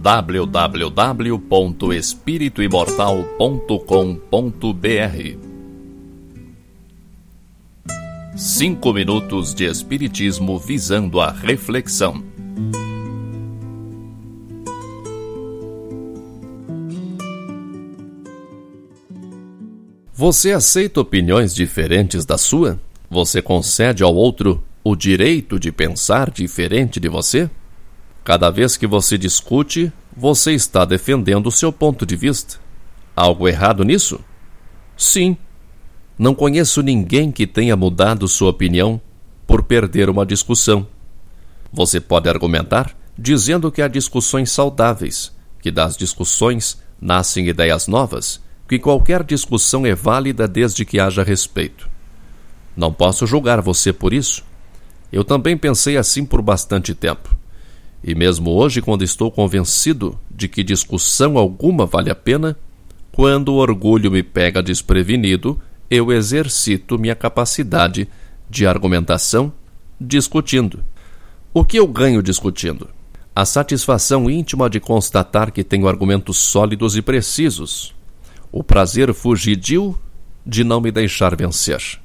www.espirituimortal.com.br Cinco minutos de Espiritismo visando a reflexão. Você aceita opiniões diferentes da sua? Você concede ao outro o direito de pensar diferente de você? Cada vez que você discute, você está defendendo o seu ponto de vista. Algo errado nisso? Sim. Não conheço ninguém que tenha mudado sua opinião por perder uma discussão. Você pode argumentar dizendo que há discussões saudáveis, que das discussões nascem ideias novas, que qualquer discussão é válida desde que haja respeito. Não posso julgar você por isso. Eu também pensei assim por bastante tempo. E mesmo hoje, quando estou convencido de que discussão alguma vale a pena, quando o orgulho me pega desprevenido, eu exercito minha capacidade de argumentação discutindo. O que eu ganho discutindo? A satisfação íntima de constatar que tenho argumentos sólidos e precisos. O prazer fugidio de não me deixar vencer.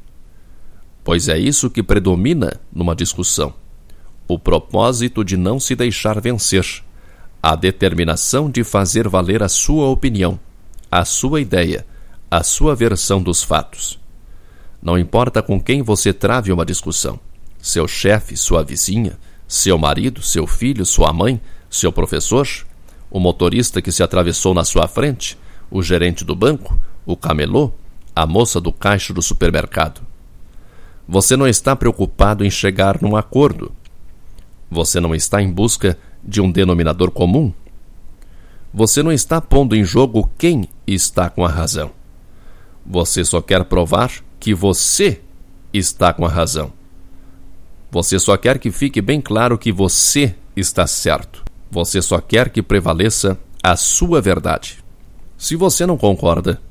Pois é isso que predomina numa discussão o propósito de não se deixar vencer, a determinação de fazer valer a sua opinião, a sua ideia, a sua versão dos fatos. Não importa com quem você trave uma discussão, seu chefe, sua vizinha, seu marido, seu filho, sua mãe, seu professor, o motorista que se atravessou na sua frente, o gerente do banco, o camelô, a moça do caixa do supermercado. Você não está preocupado em chegar num acordo você não está em busca de um denominador comum? Você não está pondo em jogo quem está com a razão. Você só quer provar que você está com a razão. Você só quer que fique bem claro que você está certo. Você só quer que prevaleça a sua verdade. Se você não concorda,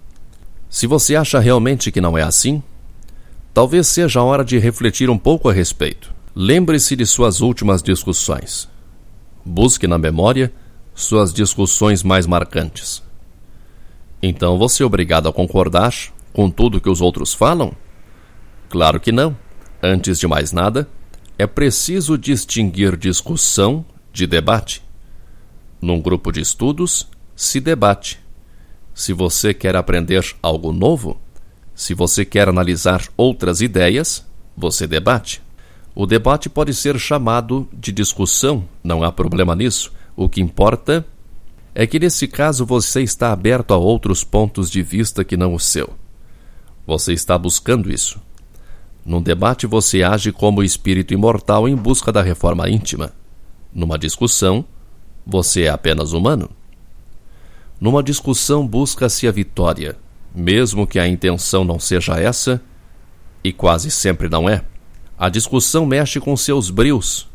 se você acha realmente que não é assim, talvez seja a hora de refletir um pouco a respeito. Lembre-se de suas últimas discussões. Busque na memória suas discussões mais marcantes. Então você é obrigado a concordar com tudo que os outros falam? Claro que não. Antes de mais nada, é preciso distinguir discussão de debate. Num grupo de estudos, se debate. Se você quer aprender algo novo, se você quer analisar outras ideias, você debate. O debate pode ser chamado de discussão, não há problema nisso. O que importa é que nesse caso você está aberto a outros pontos de vista que não o seu. Você está buscando isso. Num debate você age como espírito imortal em busca da reforma íntima. Numa discussão, você é apenas humano. Numa discussão busca-se a vitória, mesmo que a intenção não seja essa, e quase sempre não é. A discussão mexe com seus brios,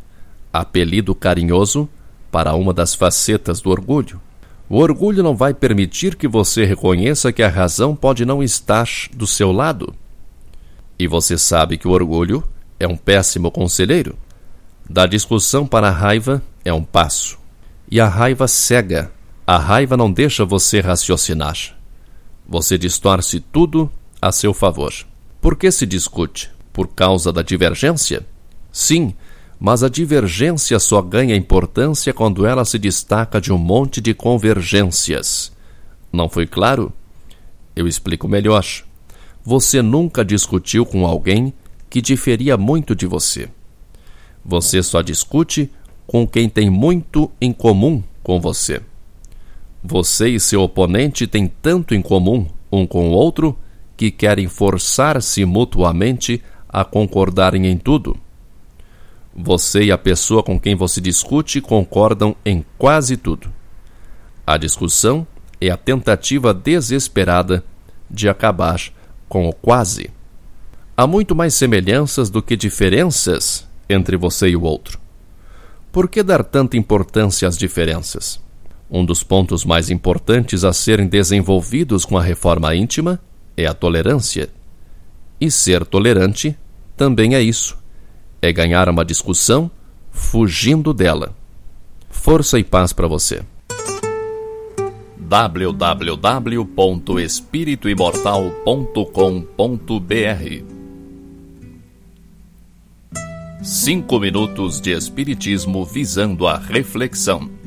apelido carinhoso para uma das facetas do orgulho. O orgulho não vai permitir que você reconheça que a razão pode não estar do seu lado. E você sabe que o orgulho é um péssimo conselheiro. Da discussão para a raiva é um passo. E a raiva cega. A raiva não deixa você raciocinar. Você distorce tudo a seu favor. Por que se discute? Por causa da divergência? Sim, mas a divergência só ganha importância quando ela se destaca de um monte de convergências. Não foi claro? Eu explico melhor. Você nunca discutiu com alguém que diferia muito de você. Você só discute com quem tem muito em comum com você. Você e seu oponente têm tanto em comum um com o outro que querem forçar-se mutuamente a concordarem em tudo. Você e a pessoa com quem você discute concordam em quase tudo. A discussão é a tentativa desesperada de acabar com o quase. Há muito mais semelhanças do que diferenças entre você e o outro. Por que dar tanta importância às diferenças? Um dos pontos mais importantes a serem desenvolvidos com a reforma íntima é a tolerância. E ser tolerante também é isso: é ganhar uma discussão fugindo dela. Força e paz para você. www.espirituimortal.com.br Cinco minutos de Espiritismo visando a reflexão.